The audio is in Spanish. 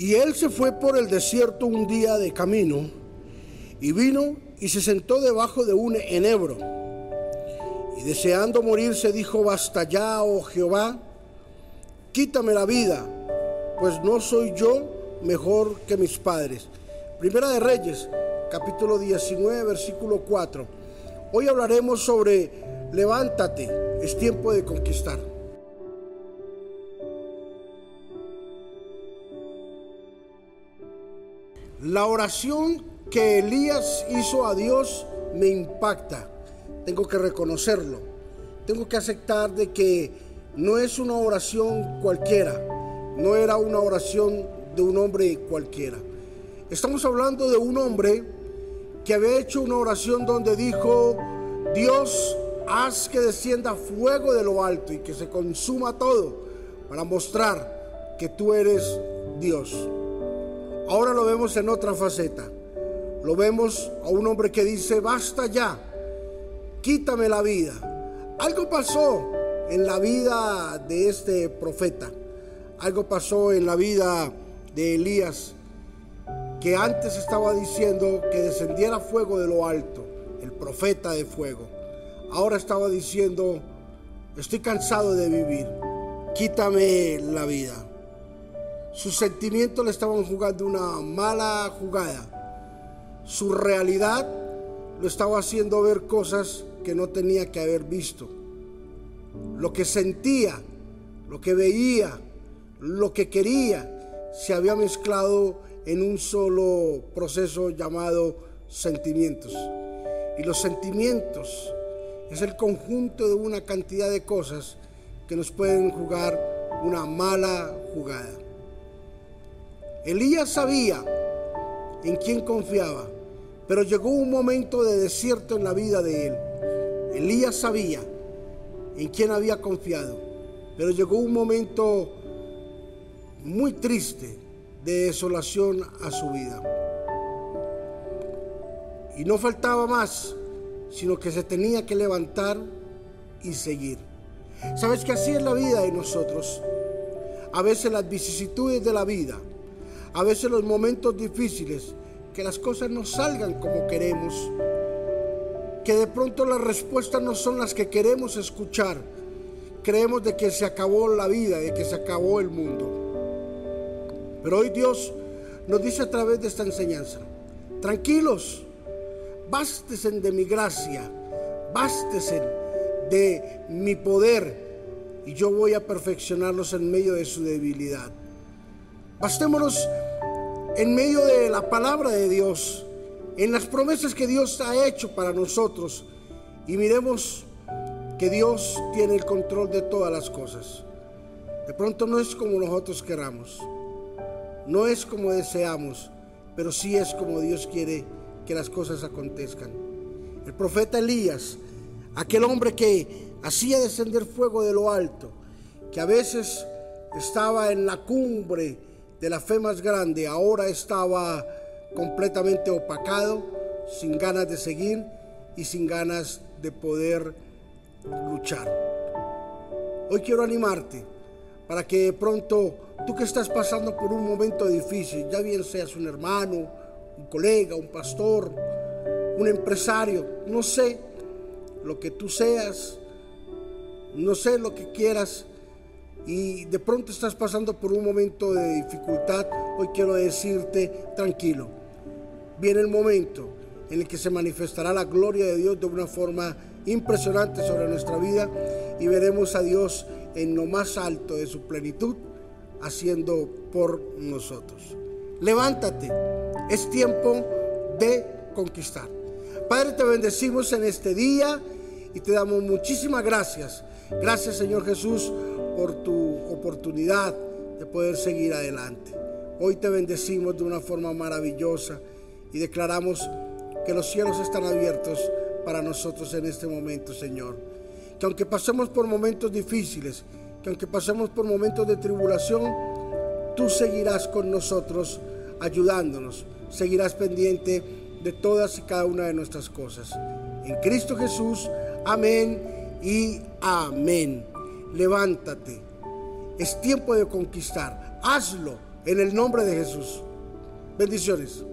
Y él se fue por el desierto un día de camino y vino y se sentó debajo de un enebro. Y deseando morirse dijo, basta ya, oh Jehová, quítame la vida, pues no soy yo mejor que mis padres. Primera de Reyes, capítulo 19, versículo 4. Hoy hablaremos sobre levántate, es tiempo de conquistar. La oración que Elías hizo a Dios me impacta. Tengo que reconocerlo. Tengo que aceptar de que no es una oración cualquiera. No era una oración de un hombre cualquiera. Estamos hablando de un hombre que había hecho una oración donde dijo, Dios, haz que descienda fuego de lo alto y que se consuma todo para mostrar que tú eres Dios. Ahora lo vemos en otra faceta. Lo vemos a un hombre que dice, basta ya, quítame la vida. Algo pasó en la vida de este profeta. Algo pasó en la vida de Elías, que antes estaba diciendo que descendiera fuego de lo alto, el profeta de fuego. Ahora estaba diciendo, estoy cansado de vivir, quítame la vida. Sus sentimientos le estaban jugando una mala jugada. Su realidad lo estaba haciendo ver cosas que no tenía que haber visto. Lo que sentía, lo que veía, lo que quería, se había mezclado en un solo proceso llamado sentimientos. Y los sentimientos es el conjunto de una cantidad de cosas que nos pueden jugar una mala jugada. Elías sabía en quién confiaba, pero llegó un momento de desierto en la vida de él. Elías sabía en quién había confiado, pero llegó un momento muy triste de desolación a su vida. Y no faltaba más, sino que se tenía que levantar y seguir. ¿Sabes que así es la vida de nosotros? A veces las vicisitudes de la vida a veces los momentos difíciles, que las cosas no salgan como queremos, que de pronto las respuestas no son las que queremos escuchar. Creemos de que se acabó la vida, de que se acabó el mundo. Pero hoy Dios nos dice a través de esta enseñanza, tranquilos, bástesen de mi gracia, bástesen de mi poder y yo voy a perfeccionarlos en medio de su debilidad. Bastémonos en medio de la palabra de Dios, en las promesas que Dios ha hecho para nosotros y miremos que Dios tiene el control de todas las cosas. De pronto no es como nosotros queramos, no es como deseamos, pero sí es como Dios quiere que las cosas acontezcan. El profeta Elías, aquel hombre que hacía descender fuego de lo alto, que a veces estaba en la cumbre, de la fe más grande ahora estaba completamente opacado, sin ganas de seguir y sin ganas de poder luchar. Hoy quiero animarte para que de pronto tú que estás pasando por un momento difícil, ya bien seas un hermano, un colega, un pastor, un empresario, no sé lo que tú seas, no sé lo que quieras, y de pronto estás pasando por un momento de dificultad, hoy quiero decirte, tranquilo, viene el momento en el que se manifestará la gloria de Dios de una forma impresionante sobre nuestra vida y veremos a Dios en lo más alto de su plenitud haciendo por nosotros. Levántate, es tiempo de conquistar. Padre, te bendecimos en este día y te damos muchísimas gracias. Gracias Señor Jesús por tu oportunidad de poder seguir adelante. Hoy te bendecimos de una forma maravillosa y declaramos que los cielos están abiertos para nosotros en este momento, Señor. Que aunque pasemos por momentos difíciles, que aunque pasemos por momentos de tribulación, tú seguirás con nosotros ayudándonos, seguirás pendiente de todas y cada una de nuestras cosas. En Cristo Jesús, amén y amén levántate. Es tiempo de conquistar. Hazlo En el nombre de Jesús. Bendiciones.